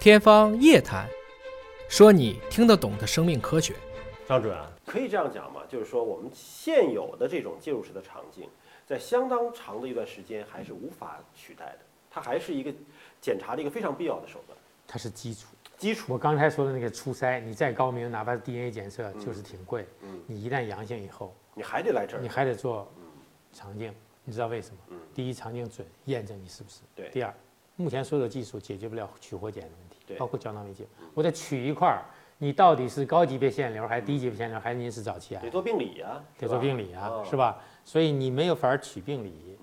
天方夜谭，说你听得懂的生命科学。张主任，可以这样讲吗？就是说，我们现有的这种介入式的肠镜，在相当长的一段时间还是无法取代的，它还是一个检查的一个非常必要的手段。它是基础。基础，我刚才说的那个初筛，你再高明，哪怕是 DNA 检测，就是挺贵。嗯，你一旦阳性以后，你还得来这儿你，还得做肠镜。你知道为什么？嗯第一，肠镜准，验证你是不是。对第二，目前所有的技术解决不了取活检的问题对，包括胶囊媒介。我得取一块儿，你到底是高级别腺瘤还是低级别腺瘤，还是您是早期癌得？做病理啊，得做病理啊哦，是吧？所以你没有法儿取病理，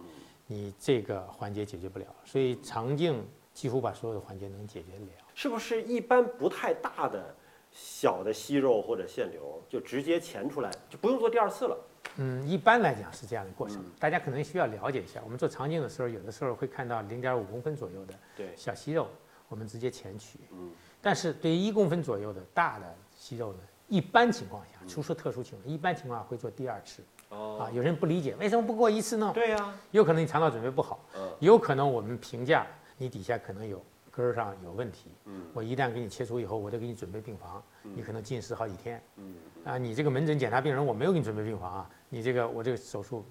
你这个环节解决不了。所以肠镜几乎把所有的环节能解决得了。是不是一般不太大的小的息肉或者腺瘤就直接钳出来，就不用做第二次了？嗯，一般来讲是这样的过程嗯，大家可能需要了解一下。我们做肠镜的时候，有的时候会看到零点五公分左右的，小息肉，我们直接前取。嗯，但是对于一公分左右的大的息肉呢，一般情况下，嗯除说特殊情况，一般情况下会做第二次。哦啊，哦，有人不理解为什么不过一次呢？对呀，有可能你肠道准备不好，嗯有可能我们评价你底下可能有根儿上有问题。嗯我一旦给你切除以后，我得给你准备病房，你可能进食好几天。嗯啊，你这个门诊检查病人，我没有给你准备病房啊，你这个我这个手术，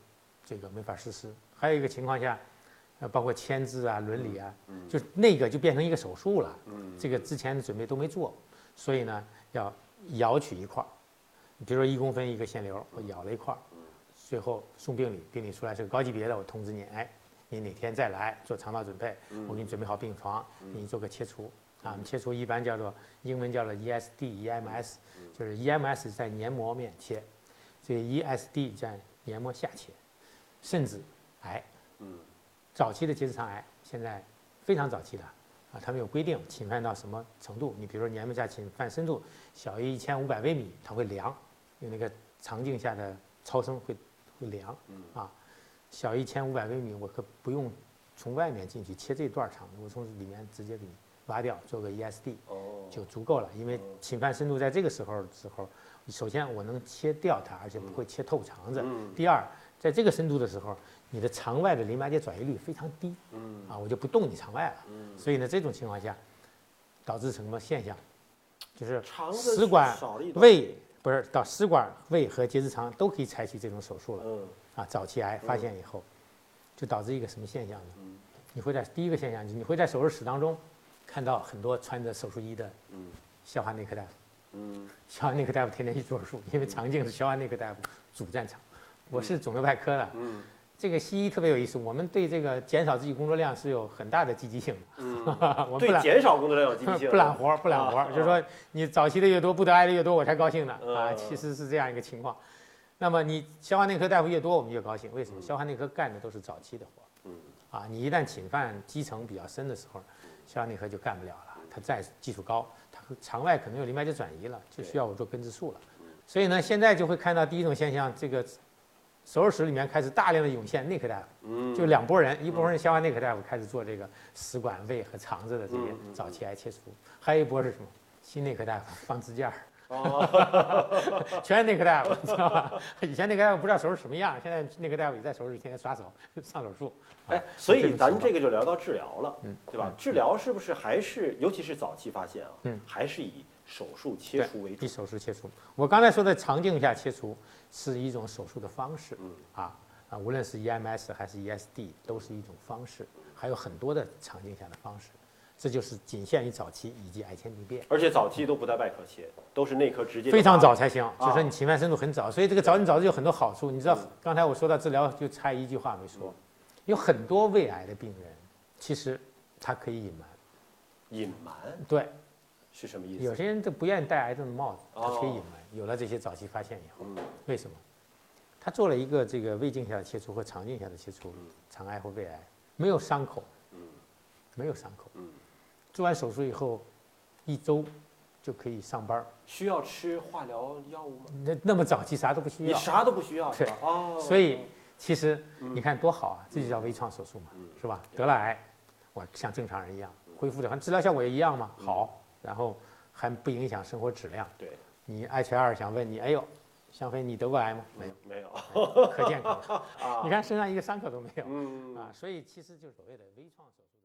这个没法实施。还有一个情况下，呃，包括签字啊、伦理啊，就那个就变成一个手术了。嗯这个之前的准备都没做，所以呢，要咬取一块儿，比如说一公分一个腺瘤，我咬了一块儿，最后送病理，病理出来是个高级别的，我通知你，哎，你哪天再来做肠道准备，我给你准备好病床，给你做个切除。啊，我们切除一般叫做英文叫做 E ESD、EMS，就是 EMS 在黏膜面切，这个 ESD 在黏膜下切，甚至癌。嗯早期的结直肠癌现在非常早期的啊，他们有规定侵犯到什么程度？你比如说黏膜下侵犯深度小于一千五百微米，它会凉，用那个肠镜下的超声会会量啊。小于一千五百微米，我可不用从外面进去切这段肠子，我从里面直接给你挖掉，做个 ESD 哦，就足够了。因为侵犯深度在这个时候时候，首先我能切掉它，而且不会切透肠子。嗯第二，在这个深度的时候，你的肠外的淋巴结转移率非常低，嗯啊，我就不动你肠外了。嗯，所以呢，这种情况下，导致什么现象？就是肠食管胃不是到食管、胃和结直肠都可以采取这种手术了嗯啊。早期癌发现以后，就导致一个什么现象呢嗯？你会在第一个现象，你会在手术室当中看到很多穿着手术衣的嗯消化内科大夫。嗯消化内科大夫天天去做手术，因为肠镜是消化内科大夫主战场。我是肿瘤外科的，嗯这个西医特别有意思，我们对这个减少自己工作量是有很大的积极性的。嗯，我们不对懒减少工作量有积极性，不揽活儿，不揽活就是说你早期的越多，不得癌的越多，我才高兴呢啊，嗯其实是这样一个情况。那么你消化内科大夫越多，我们越高兴，为什么？消化内科干的都是早期的活儿嗯啊，你一旦侵犯基层比较深的时候，消化内科就干不了了，它再技术高，它肠外可能有淋巴结转移了，就需要我做根治术了。所以呢，现在就会看到第一种现象，这个手术室里面开始大量的涌现内科大夫。嗯，就两拨人，一拨人消化内科大夫开始做这个食管、胃和肠子的这些早期癌切除，还有一波是什么？心内科大夫放支架儿，哦，全是内科大夫，你知道吧？以前内科大夫不知道手术什么样，现在内科大夫也在手术室天天刷手上手术。哎，所以咱这个就聊到治疗了，嗯对吧？治疗是不是还是，尤其是早期发现啊，嗯还是以手术切除为主以？手术切除。我刚才说的肠镜下切除是一种手术的方式嗯啊啊，无论是 EMS 还是 ESD 都是一种方式，还有很多的肠镜下的方式，这就是仅限于早期以及癌前病变。而且早期都不在外科切，都是内科直接非常早才行，就说你侵犯深度很早，所以这个早你早就有很多好处。你知道嗯刚才我说到治疗，就差一句话没说，有很多胃癌的病人，其实他可以隐瞒。隐瞒对，是什么意思？有些人都不愿意戴癌症的帽子，他可以哦隐瞒。有了这些早期发现以后，嗯为什么？他做了一个这个胃镜下的切除和肠镜下的切除嗯，肠癌或胃癌没有伤口，嗯没有伤口。嗯，做完手术以后，一周就可以上班。需要吃化疗药物吗？那那么早期啥都不需要。你啥都不需要是对吧？哦，所以其实嗯你看多好啊，这就叫微创手术嘛，嗯是吧？得了癌，我像正常人一样恢复的，治疗效果也一样嘛，嗯好，然后还不影响生活质量。对，你爱全二想问你，哎呦，香飞你得过癌吗？没有，没有可健康。啊你看身上一个伤口都没有嗯啊，所以其实就是所谓的微创手术。